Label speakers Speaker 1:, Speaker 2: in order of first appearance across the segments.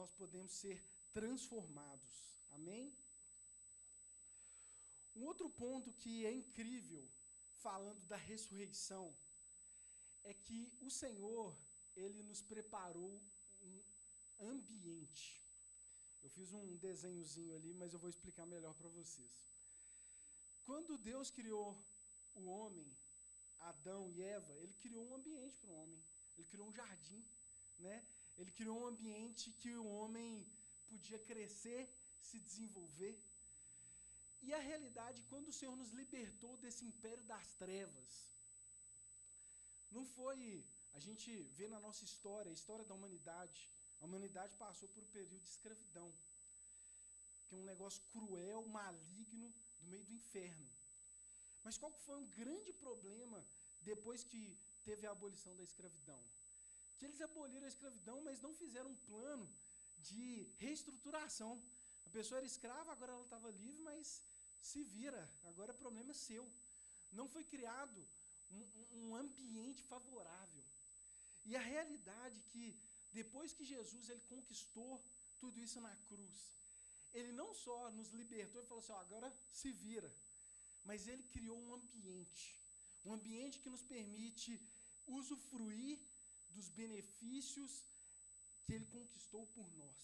Speaker 1: nós podemos ser transformados. Amém? Um outro ponto que é incrível, falando da ressurreição, é que o Senhor, ele nos preparou um ambiente. Eu fiz um desenhozinho ali, mas eu vou explicar melhor para vocês. Quando Deus criou o homem, Adão e Eva, ele criou um ambiente para o homem. Ele criou um jardim, né? Ele criou um ambiente que o homem podia crescer, se desenvolver. E a realidade, quando o Senhor nos libertou desse império das trevas, não foi. A gente vê na nossa história, a história da humanidade, a humanidade passou por um período de escravidão, que é um negócio cruel, maligno, do meio do inferno. Mas qual foi um grande problema depois que teve a abolição da escravidão? Que eles aboliram a escravidão, mas não fizeram um plano de reestruturação. A pessoa era escrava, agora ela estava livre, mas se vira, agora é problema seu. Não foi criado um, um ambiente favorável. E a realidade é que depois que Jesus ele conquistou tudo isso na cruz, ele não só nos libertou e falou assim: agora se vira, mas ele criou um ambiente, um ambiente que nos permite usufruir dos benefícios que ele conquistou por nós.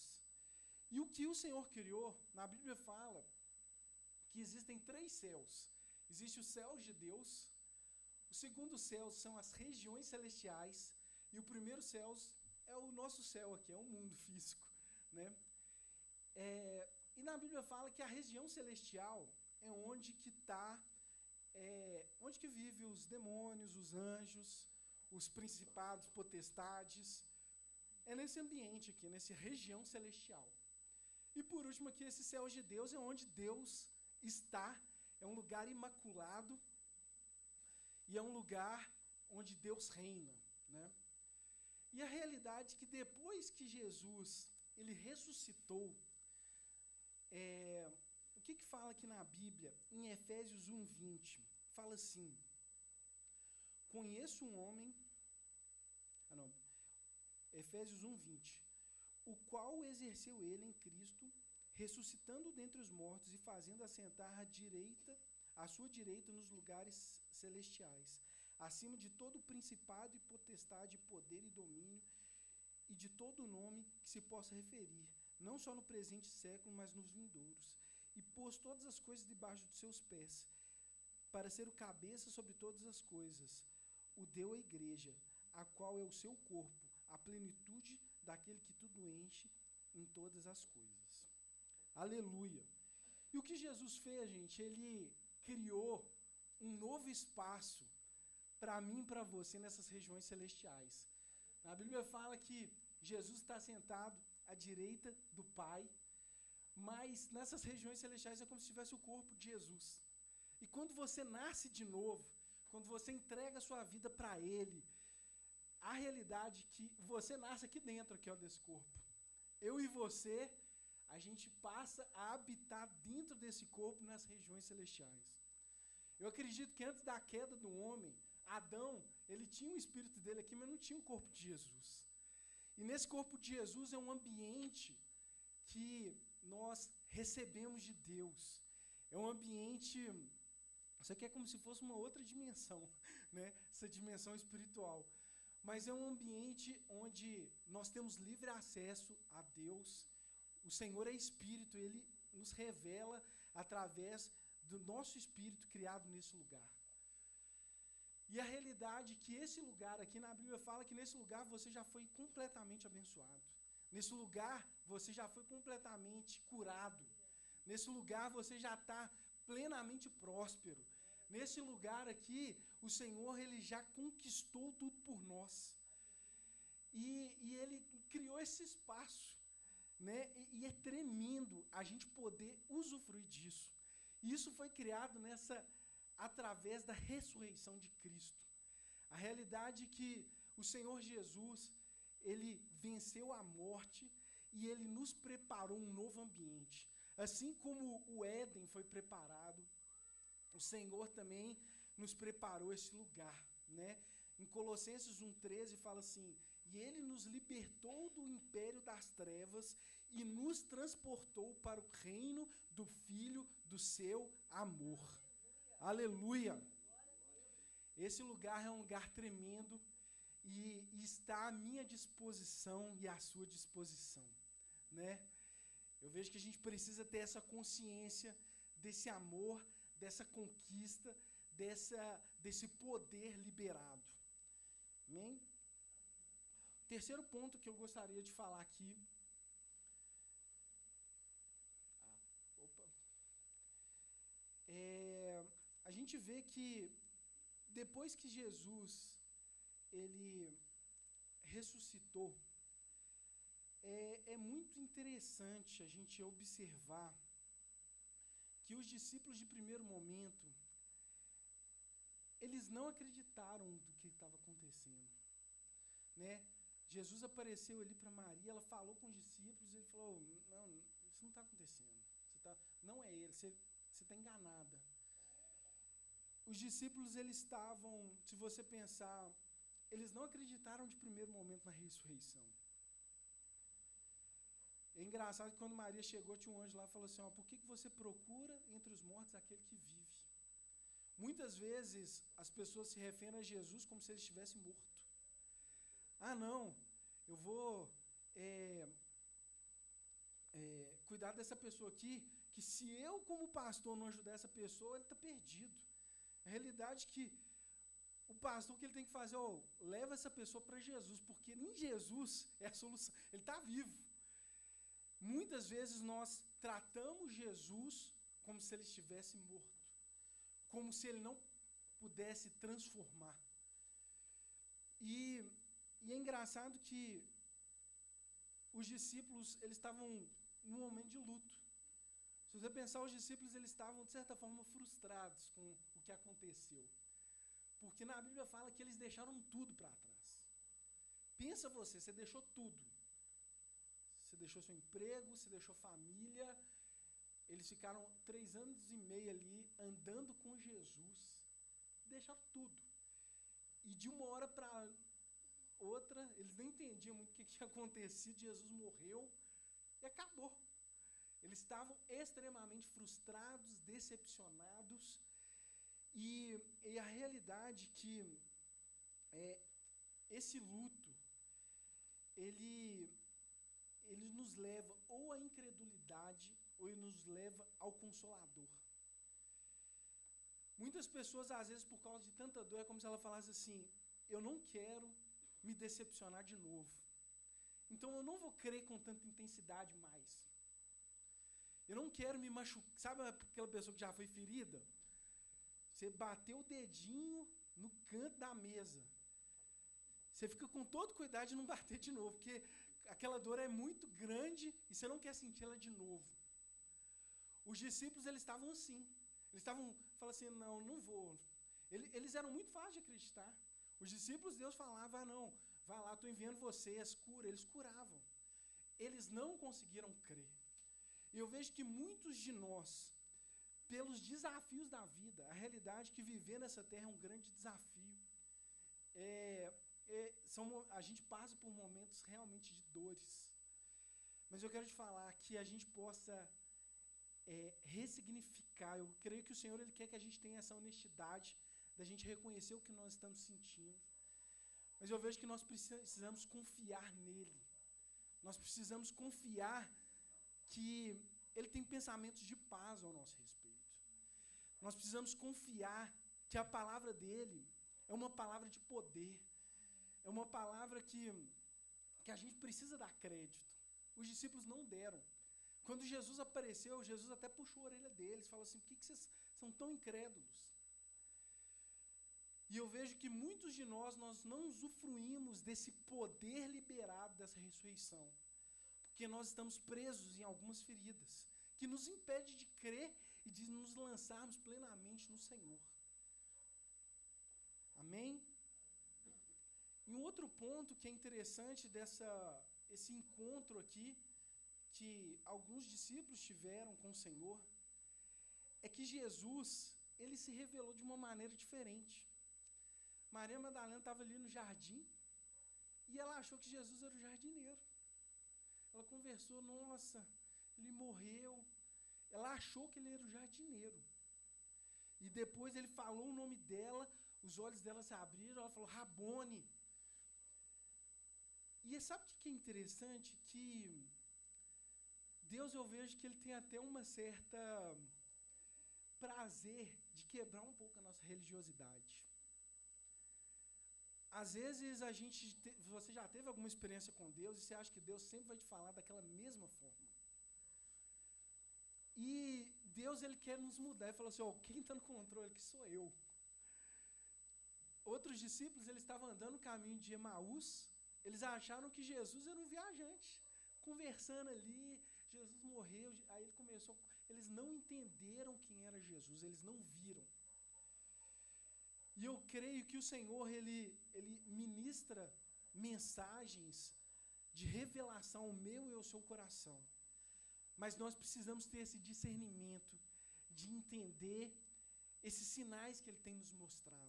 Speaker 1: E o que o Senhor criou, na Bíblia fala que existem três céus. Existe o céu de Deus, o segundo céu são as regiões celestiais, e o primeiro céu é o nosso céu aqui, é o mundo físico. Né? É, e na Bíblia fala que a região celestial é onde que está, é, onde que vive os demônios, os anjos, os principados, potestades. É nesse ambiente aqui, nessa região celestial. E por último aqui, esse céu de Deus é onde Deus está, é um lugar imaculado e é um lugar onde Deus reina, né? E a realidade é que depois que Jesus ele ressuscitou, é, o que, que fala aqui na Bíblia? Em Efésios 1:20 fala assim: Conheço um homem, ah não, Efésios 1:20, o qual exerceu ele em Cristo, ressuscitando dentre os mortos e fazendo assentar à direita, à sua direita nos lugares celestiais, acima de todo principado e potestade, poder e domínio, e de todo nome que se possa referir, não só no presente século, mas nos vindouros, e pôs todas as coisas debaixo dos seus pés, para ser o cabeça sobre todas as coisas, o deu à igreja, a qual é o seu corpo, a plenitude daquele que tudo enche em todas as coisas. Aleluia. E o que Jesus fez, gente? Ele criou um novo espaço para mim e para você nessas regiões celestiais. A Bíblia fala que Jesus está sentado à direita do Pai, mas nessas regiões celestiais é como se tivesse o corpo de Jesus. E quando você nasce de novo, quando você entrega a sua vida para Ele, a realidade é que você nasce aqui dentro aqui, ó, desse corpo. Eu e você, a gente passa a habitar dentro desse corpo nas regiões celestiais. Eu acredito que antes da queda do homem, Adão, ele tinha o espírito dele aqui, mas não tinha o corpo de Jesus. E nesse corpo de Jesus é um ambiente que nós recebemos de Deus. É um ambiente. Isso aqui é como se fosse uma outra dimensão, né? essa dimensão espiritual. Mas é um ambiente onde nós temos livre acesso a Deus. O Senhor é Espírito, Ele nos revela através do nosso Espírito criado nesse lugar. E a realidade é que esse lugar aqui na Bíblia fala que nesse lugar você já foi completamente abençoado. Nesse lugar você já foi completamente curado. Nesse lugar você já está plenamente próspero. Nesse lugar aqui, o Senhor ele já conquistou tudo por nós. E, e ele criou esse espaço. Né? E, e é tremendo a gente poder usufruir disso. E isso foi criado nessa através da ressurreição de Cristo. A realidade é que o Senhor Jesus, ele venceu a morte e ele nos preparou um novo ambiente. Assim como o Éden foi preparado, o Senhor também nos preparou esse lugar, né? Em Colossenses 1:13 fala assim: "E ele nos libertou do império das trevas e nos transportou para o reino do Filho do seu amor. Aleluia! Esse lugar é um lugar tremendo e, e está à minha disposição e à sua disposição, né? Eu vejo que a gente precisa ter essa consciência desse amor, dessa conquista, dessa, desse poder liberado. Amém? Terceiro ponto que eu gostaria de falar aqui. Ah, opa. É, a gente vê que depois que Jesus ele ressuscitou, é, é muito interessante a gente observar que os discípulos de primeiro momento, eles não acreditaram do que estava acontecendo. Né? Jesus apareceu ali para Maria, ela falou com os discípulos, ele falou: Não, isso não está acontecendo. Você tá, não é ele, você está enganada. Os discípulos, eles estavam, se você pensar, eles não acreditaram de primeiro momento na ressurreição. É engraçado que quando Maria chegou, tinha um anjo lá e falou assim: ó, por que, que você procura entre os mortos aquele que vive? Muitas vezes as pessoas se referem a Jesus como se ele estivesse morto. Ah, não, eu vou é, é, cuidar dessa pessoa aqui, que se eu, como pastor, não ajudar essa pessoa, ele está perdido. A realidade é que o pastor, o que ele tem que fazer? Oh, leva essa pessoa para Jesus, porque em Jesus é a solução. Ele está vivo. Muitas vezes nós tratamos Jesus como se ele estivesse morto, como se ele não pudesse transformar. E, e é engraçado que os discípulos eles estavam num momento de luto. Se você pensar, os discípulos eles estavam de certa forma frustrados com o que aconteceu, porque na Bíblia fala que eles deixaram tudo para trás. Pensa você, você deixou tudo deixou seu emprego, você deixou família. Eles ficaram três anos e meio ali andando com Jesus, deixaram tudo. E de uma hora para outra, eles nem entendiam muito o que tinha acontecido. Jesus morreu e acabou. Eles estavam extremamente frustrados, decepcionados. E, e a realidade que é, esse luto, ele ele nos leva ou à incredulidade ou ele nos leva ao consolador. Muitas pessoas, às vezes, por causa de tanta dor, é como se ela falasse assim: Eu não quero me decepcionar de novo. Então eu não vou crer com tanta intensidade mais. Eu não quero me machucar. Sabe aquela pessoa que já foi ferida? Você bateu o dedinho no canto da mesa. Você fica com todo cuidado de não bater de novo, porque aquela dor é muito grande e você não quer sentir ela de novo. Os discípulos, eles estavam assim. Eles estavam, falando assim, não, não vou. Eles eram muito fáceis de acreditar. Os discípulos, Deus falava, ah, não, vai lá, estou enviando vocês, cura. Eles curavam. Eles não conseguiram crer. E eu vejo que muitos de nós, pelos desafios da vida, a realidade que viver nessa terra é um grande desafio. É, são, a gente passa por momentos realmente de dores. Mas eu quero te falar que a gente possa é, ressignificar. Eu creio que o Senhor ele quer que a gente tenha essa honestidade da gente reconhecer o que nós estamos sentindo. Mas eu vejo que nós precisamos confiar nele. Nós precisamos confiar que ele tem pensamentos de paz ao nosso respeito. Nós precisamos confiar que a palavra dele é uma palavra de poder é uma palavra que, que a gente precisa dar crédito. Os discípulos não deram. Quando Jesus apareceu, Jesus até puxou a orelha deles, falou assim: por que, que vocês são tão incrédulos? E eu vejo que muitos de nós, nós não usufruímos desse poder liberado dessa ressurreição, porque nós estamos presos em algumas feridas, que nos impede de crer e de nos lançarmos plenamente no Senhor. Amém? E um outro ponto que é interessante dessa esse encontro aqui que alguns discípulos tiveram com o Senhor é que Jesus, ele se revelou de uma maneira diferente. Maria Madalena estava ali no jardim e ela achou que Jesus era o jardineiro. conversou, nossa, ele morreu. Ela achou que ele era o jardineiro. E depois ele falou o nome dela, os olhos dela se abriram, ela falou, Rabone. E sabe o que é interessante? Que Deus eu vejo que ele tem até uma certa prazer de quebrar um pouco a nossa religiosidade. Às vezes a gente, te, você já teve alguma experiência com Deus e você acha que Deus sempre vai te falar daquela mesma forma. E Deus ele quer nos mudar. Ele falou assim: ó, quem está no controle que sou eu. Outros discípulos eles estavam andando no caminho de Emaús. Eles acharam que Jesus era um viajante, conversando ali. Jesus morreu. Aí ele começou. Eles não entenderam quem era Jesus. Eles não viram. E eu creio que o Senhor ele ele ministra mensagens de revelação ao meu e ao seu coração. Mas nós precisamos ter esse discernimento de entender esses sinais que ele tem nos mostrado.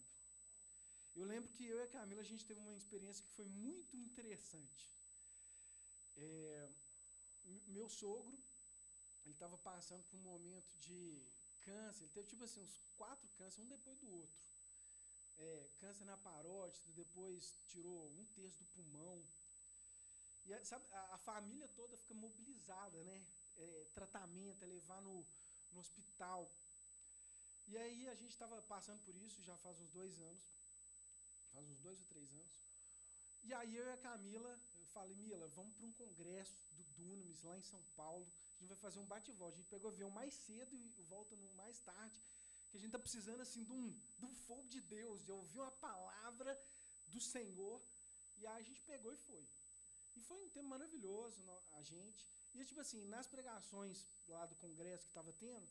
Speaker 1: Eu lembro que eu e a Camila, a gente teve uma experiência que foi muito interessante. É, meu sogro, ele estava passando por um momento de câncer, ele teve tipo assim, uns quatro cânceres, um depois do outro. É, câncer na parótida, depois tirou um terço do pulmão. E sabe, a, a família toda fica mobilizada, né? é, tratamento, é levar no, no hospital. E aí a gente estava passando por isso já faz uns dois anos, faz uns dois ou três anos. E aí eu e a Camila, eu falei, Mila, vamos para um congresso do Dunamis lá em São Paulo. A gente vai fazer um bate-volta. A gente pegou o avião mais cedo e volta no mais tarde. Que a gente está precisando assim de um, de um fogo de Deus, de ouvir uma palavra do Senhor. E aí a gente pegou e foi. E foi um tempo maravilhoso, a gente. E tipo assim, nas pregações lá do congresso que estava tendo,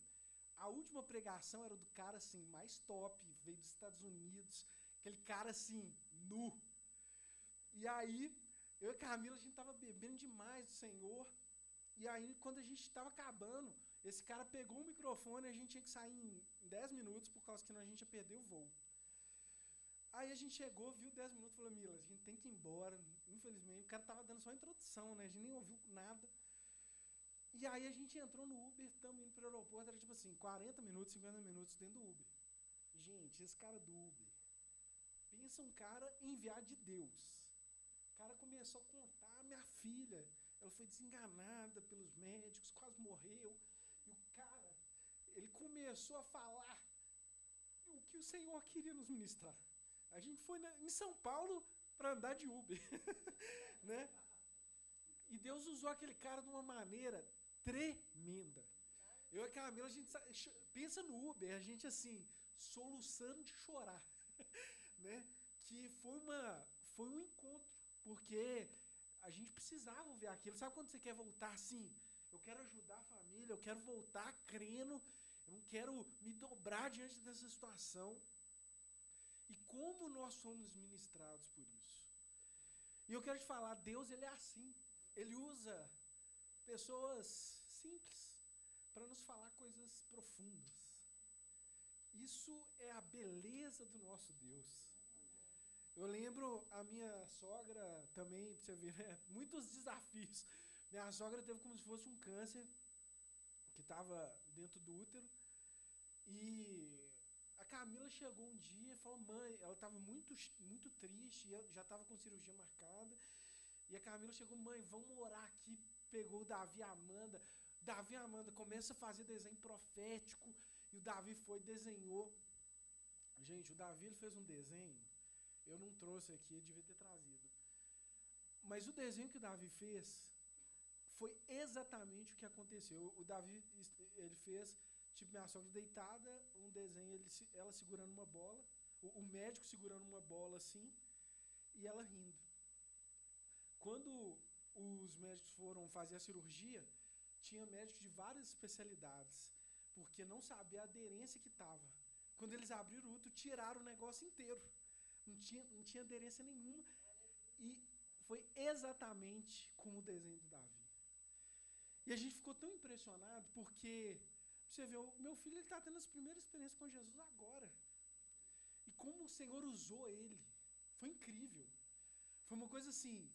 Speaker 1: a última pregação era do cara assim, mais top, veio dos Estados Unidos, aquele cara assim, nu. E aí, eu e a Camila, a gente estava bebendo demais do Senhor. E aí, quando a gente estava acabando, esse cara pegou o microfone e a gente tinha que sair em 10 minutos, por causa que a gente ia perder o voo. Aí a gente chegou, viu 10 minutos e falou, Mila, a gente tem que ir embora. Infelizmente, o cara tava dando só introdução, né? A gente nem ouviu nada. E aí a gente entrou no Uber, estamos indo para o aeroporto, era tipo assim, 40 minutos, 50 minutos dentro do Uber. Gente, esse cara do Uber, pensa um cara enviado de Deus. O cara começou a contar, minha filha, ela foi desenganada pelos médicos, quase morreu. E o cara, ele começou a falar o que o Senhor queria nos ministrar. A gente foi na, em São Paulo para andar de Uber, né? E Deus usou aquele cara de uma maneira tremenda. Eu e a Camila, a gente pensa no Uber, a gente assim, soluçando de chorar, né? Que foi uma foi um encontro, porque a gente precisava ver aquilo. Sabe quando você quer voltar assim? Eu quero ajudar a família, eu quero voltar crendo, eu não quero me dobrar diante dessa situação. E como nós somos ministrados por isso? E eu quero te falar, Deus ele é assim. Ele usa pessoas simples para nos falar coisas profundas. Isso é a beleza do nosso Deus. Eu lembro a minha sogra também, pra você ver, né? muitos desafios. Minha sogra teve como se fosse um câncer que estava dentro do útero. E a Camila chegou um dia e falou: mãe, ela estava muito, muito triste, já estava com cirurgia marcada. E a Camila chegou: mãe, vamos orar aqui pegou o Davi e a Amanda. Davi e Amanda começa a fazer desenho profético. E o Davi foi desenhou. Gente, o Davi ele fez um desenho. Eu não trouxe aqui, eu devia ter trazido. Mas o desenho que o Davi fez foi exatamente o que aconteceu. O Davi ele fez, tipo, minha sogra deitada, um desenho, ele, ela segurando uma bola, o, o médico segurando uma bola assim, e ela rindo. Quando os médicos foram fazer a cirurgia, tinha médicos de várias especialidades, porque não sabia a aderência que estava. Quando eles abriram o útero, tiraram o negócio inteiro. Não tinha, não tinha aderência nenhuma. E foi exatamente como o desenho do Davi. E a gente ficou tão impressionado porque, você vê, o meu filho está tendo as primeiras experiências com Jesus agora. E como o Senhor usou ele. Foi incrível. Foi uma coisa assim,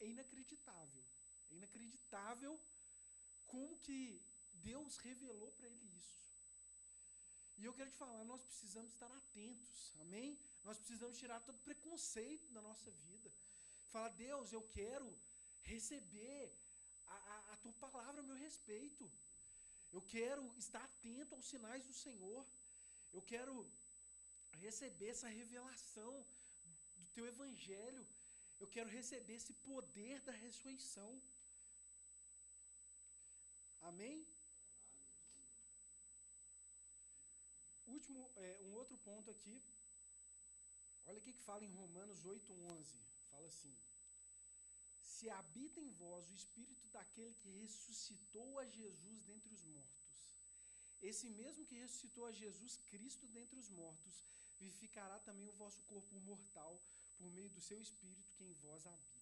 Speaker 1: é inacreditável. É inacreditável como que Deus revelou para ele isso. E eu quero te falar, nós precisamos estar atentos, amém? Nós precisamos tirar todo preconceito da nossa vida. Falar, Deus, eu quero receber a, a, a tua palavra a meu respeito. Eu quero estar atento aos sinais do Senhor. Eu quero receber essa revelação do teu evangelho. Eu quero receber esse poder da ressurreição. Amém? Último, é, um outro ponto aqui. Olha o que fala em Romanos 8:11. Fala assim: Se habita em vós o espírito daquele que ressuscitou a Jesus dentre os mortos, esse mesmo que ressuscitou a Jesus Cristo dentre os mortos, vivificará também o vosso corpo mortal por meio do seu espírito que em vós habita.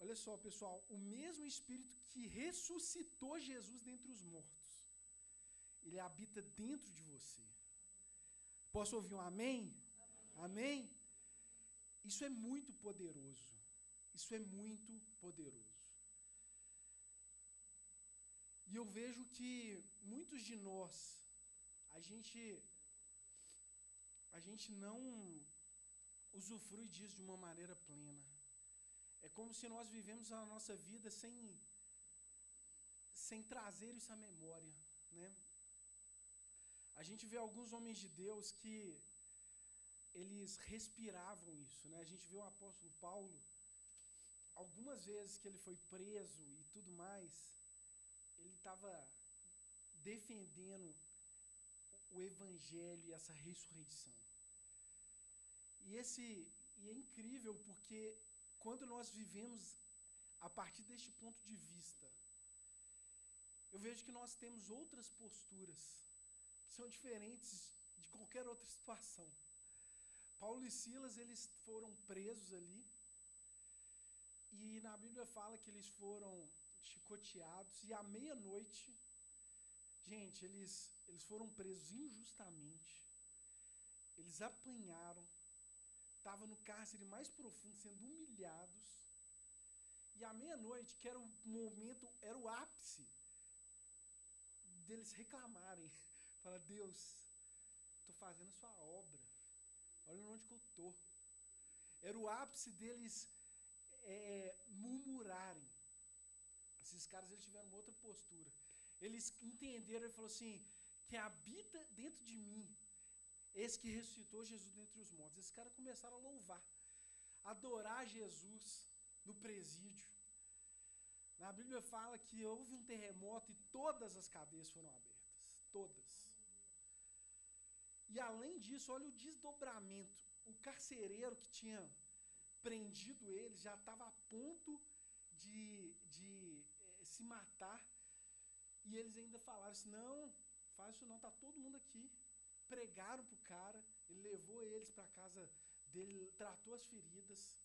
Speaker 1: Olha só, pessoal, o mesmo espírito que ressuscitou Jesus dentre os mortos, ele habita dentro de você. Posso ouvir um amém? Amém? Isso é muito poderoso. Isso é muito poderoso. E eu vejo que muitos de nós, a gente, a gente não usufrui disso de uma maneira plena. É como se nós vivemos a nossa vida sem, sem trazer isso à memória, né? A gente vê alguns homens de Deus que eles respiravam isso, né? A gente vê o apóstolo Paulo, algumas vezes que ele foi preso e tudo mais, ele estava defendendo o evangelho e essa ressurreição. E esse e é incrível porque quando nós vivemos a partir deste ponto de vista, eu vejo que nós temos outras posturas que são diferentes de qualquer outra situação. Paulo e Silas, eles foram presos ali. E na Bíblia fala que eles foram chicoteados e à meia-noite, gente, eles eles foram presos injustamente. Eles apanharam, estavam no cárcere mais profundo, sendo humilhados. E à meia-noite, que era o momento, era o ápice deles reclamarem. Fala, Deus, estou fazendo a sua obra. Olha onde que eu estou. Era o ápice deles é, murmurarem. Esses caras eles tiveram uma outra postura. Eles entenderam, ele falou assim, que habita dentro de mim esse que ressuscitou Jesus dentre os mortos. Esses caras começaram a louvar, adorar Jesus no presídio. Na Bíblia fala que houve um terremoto e todas as cadeias foram abertas. Todas. E além disso, olha o desdobramento. O carcereiro que tinha prendido eles já estava a ponto de, de eh, se matar. E eles ainda falaram assim: não, faz isso não, tá todo mundo aqui pregaram para o cara, ele levou eles para casa dele, tratou as feridas.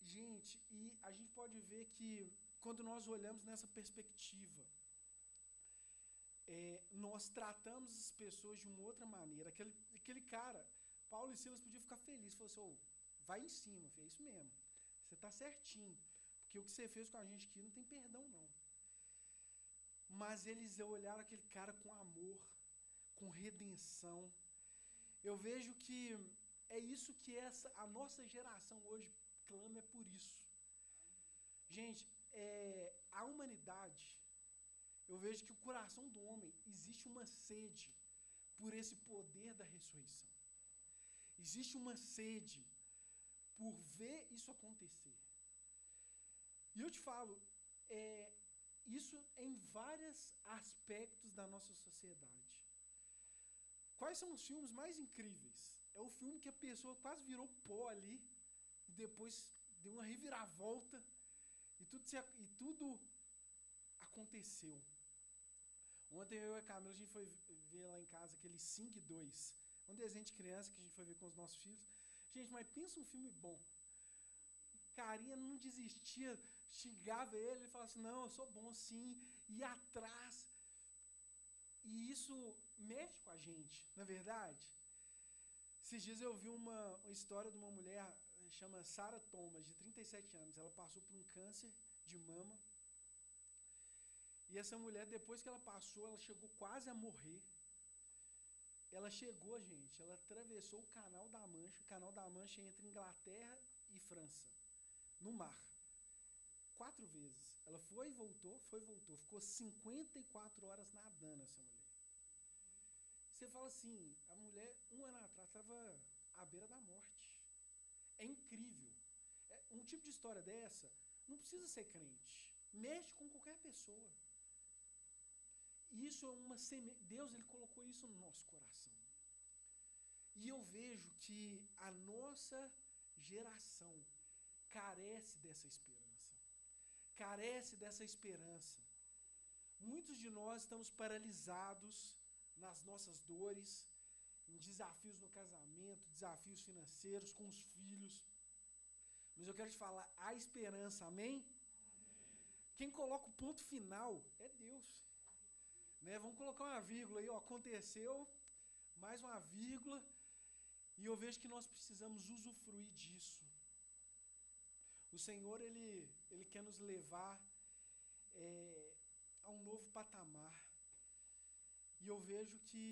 Speaker 1: Gente, e a gente pode ver que quando nós olhamos nessa perspectiva, é, nós tratamos as pessoas de uma outra maneira. Aquele, aquele cara, Paulo e Silas podiam ficar felizes, falou assim, oh, vai em cima, filho, é isso mesmo. Você está certinho. Porque o que você fez com a gente aqui não tem perdão, não. Mas eles olharam aquele cara com amor, com redenção. Eu vejo que é isso que essa a nossa geração hoje clama é por isso. Gente, é, a humanidade, eu vejo que o coração do homem existe uma sede por esse poder da ressurreição. Existe uma sede por ver isso acontecer. E eu te falo, é, isso em vários aspectos da nossa sociedade. Quais são os filmes mais incríveis? É o filme que a pessoa quase virou pó ali e depois deu uma reviravolta e tudo, e tudo aconteceu. Ontem eu e a Camila, a gente foi ver lá em casa aquele Sing 2, um desenho de criança que a gente foi ver com os nossos filhos. Gente, mas pensa um filme bom. Carinha não desistia, xingava ele, ele falava assim, não, eu sou bom sim, ia atrás. E isso mexe com a gente, na é verdade. Esses dias eu vi uma, uma história de uma mulher, chama Sarah Thomas, de 37 anos. Ela passou por um câncer de mama. E essa mulher, depois que ela passou, ela chegou quase a morrer. Ela chegou, gente, ela atravessou o Canal da Mancha, o Canal da Mancha entre Inglaterra e França, no mar. Quatro vezes. Ela foi e voltou, foi e voltou. Ficou 54 horas nadando essa mulher. Você fala assim, a mulher, um ano atrás, estava à beira da morte. É incrível. É, um tipo de história dessa não precisa ser crente. Mexe com qualquer pessoa. Isso é uma semente. Deus ele colocou isso no nosso coração. E eu vejo que a nossa geração carece dessa esperança. Carece dessa esperança. Muitos de nós estamos paralisados nas nossas dores, em desafios no casamento, desafios financeiros, com os filhos. Mas eu quero te falar, há esperança, amém? amém? Quem coloca o ponto final é Deus. Né? Vamos colocar uma vírgula aí, ó, aconteceu, mais uma vírgula, e eu vejo que nós precisamos usufruir disso. O Senhor, Ele, ele quer nos levar é, a um novo patamar. E eu vejo que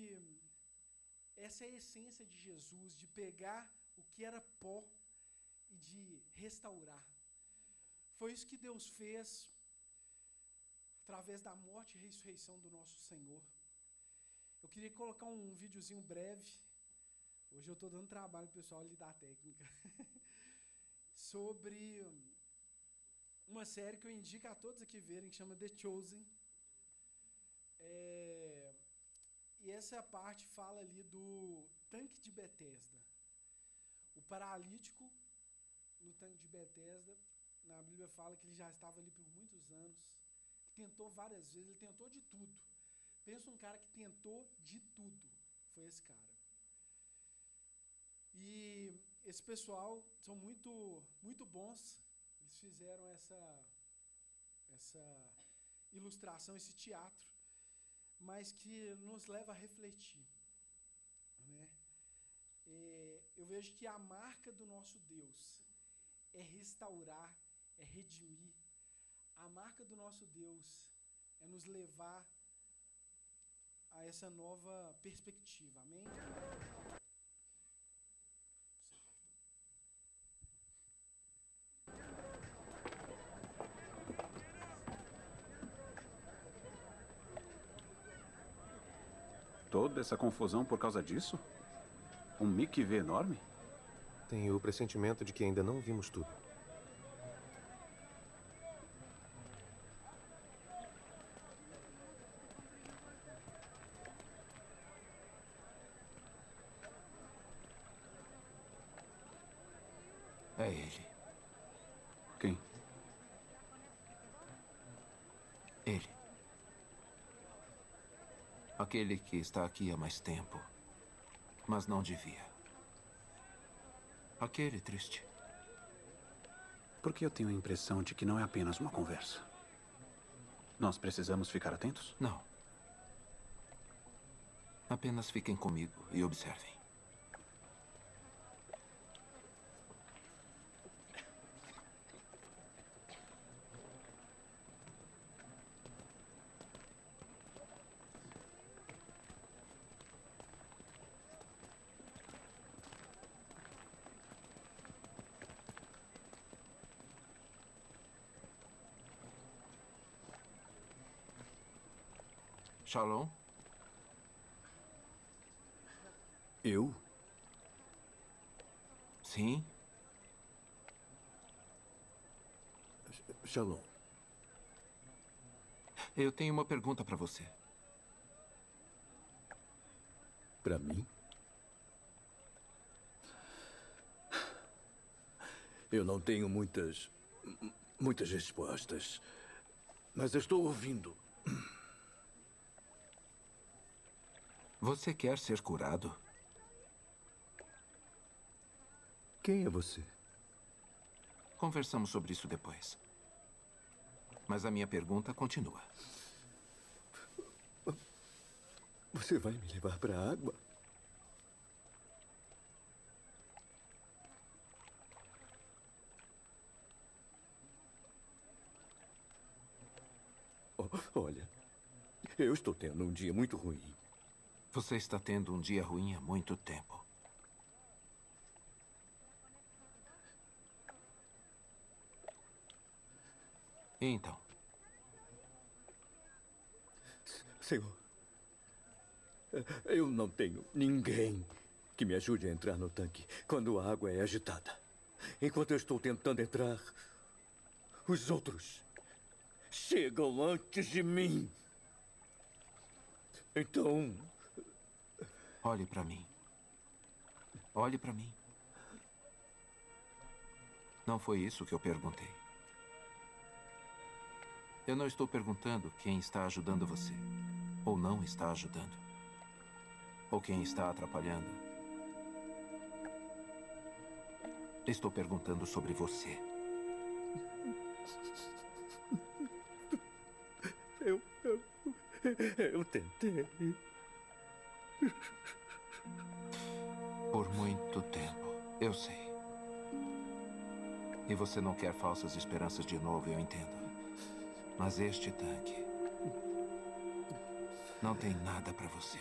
Speaker 1: essa é a essência de Jesus, de pegar o que era pó e de restaurar. Foi isso que Deus fez através da morte e ressurreição do nosso Senhor. Eu queria colocar um videozinho breve. Hoje eu estou dando trabalho pessoal ali da técnica. sobre uma série que eu indico a todos aqui verem, que chama The Chosen. É, e essa parte fala ali do tanque de Bethesda. O paralítico no tanque de Bethesda, na Bíblia fala que ele já estava ali por muitos anos. Tentou várias vezes, ele tentou de tudo. Pensa um cara que tentou de tudo. Foi esse cara. E esse pessoal são muito, muito bons. Eles fizeram essa, essa ilustração, esse teatro, mas que nos leva a refletir. Né? É, eu vejo que a marca do nosso Deus é restaurar, é redimir. A marca do nosso Deus é nos levar a essa nova perspectiva. Amém?
Speaker 2: Toda essa confusão por causa disso? Um Mickey V enorme?
Speaker 3: Tenho o pressentimento de que ainda não vimos tudo.
Speaker 4: É ele.
Speaker 2: Quem?
Speaker 4: Ele. Aquele que está aqui há mais tempo, mas não devia. Aquele triste.
Speaker 2: Porque eu tenho a impressão de que não é apenas uma conversa. Nós precisamos ficar atentos?
Speaker 4: Não. Apenas fiquem comigo e observem. Shalom?
Speaker 2: Eu?
Speaker 4: Sim?
Speaker 3: Shalom.
Speaker 4: Eu tenho uma pergunta para você.
Speaker 3: Para mim? Eu não tenho muitas. muitas respostas. Mas eu estou ouvindo.
Speaker 4: Você quer ser curado?
Speaker 3: Quem é você?
Speaker 4: Conversamos sobre isso depois. Mas a minha pergunta continua.
Speaker 3: Você vai me levar para a água? Olha, eu estou tendo um dia muito ruim.
Speaker 4: Você está tendo um dia ruim há muito tempo. Então?
Speaker 3: Senhor, eu não tenho ninguém que me ajude a entrar no tanque quando a água é agitada. Enquanto eu estou tentando entrar, os outros chegam antes de mim. Então.
Speaker 4: Olhe para mim. Olhe para mim. Não foi isso que eu perguntei. Eu não estou perguntando quem está ajudando você, ou não está ajudando, ou quem está atrapalhando. Estou perguntando sobre você.
Speaker 3: Eu. Eu, eu tentei.
Speaker 4: Por muito tempo, eu sei. E você não quer falsas esperanças de novo, eu entendo. Mas este tanque não tem nada para você.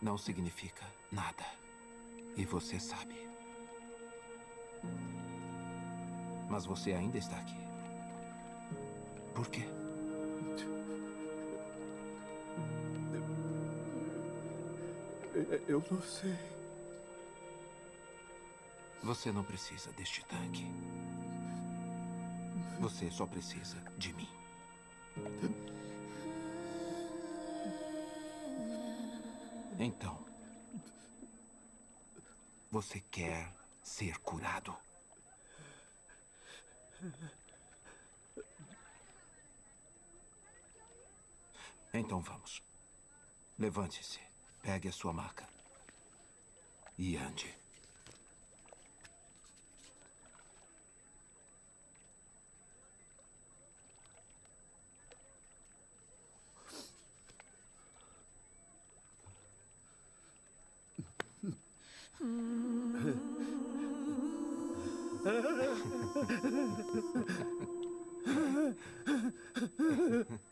Speaker 4: Não significa nada. E você sabe. Mas você ainda está aqui. Por quê?
Speaker 3: Eu não sei.
Speaker 4: Você não precisa deste tanque. Você só precisa de mim. Então, você quer ser curado? Então vamos. Levante-se, pegue a sua maca e ande.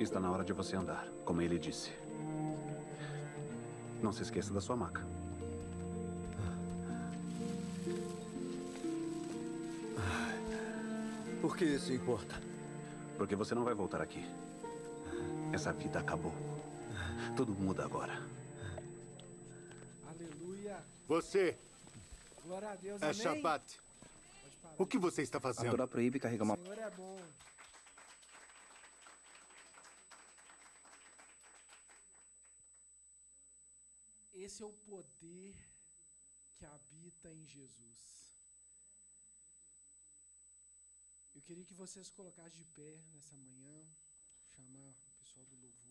Speaker 2: Está na hora de você andar, como ele disse. Não se esqueça da sua maca.
Speaker 3: Por que isso importa?
Speaker 2: Porque você não vai voltar aqui. Essa vida acabou. Tudo muda agora.
Speaker 1: Aleluia.
Speaker 5: Você
Speaker 1: Glória a Deus.
Speaker 5: é
Speaker 1: parar.
Speaker 5: O que você está
Speaker 6: A
Speaker 5: fazendo?
Speaker 6: Torá proíbe carregar
Speaker 1: O
Speaker 6: uma
Speaker 1: Senhor é bom. Esse é o poder que habita em Jesus. Eu queria que vocês colocassem de pé nessa manhã, chamar o pessoal do louvor.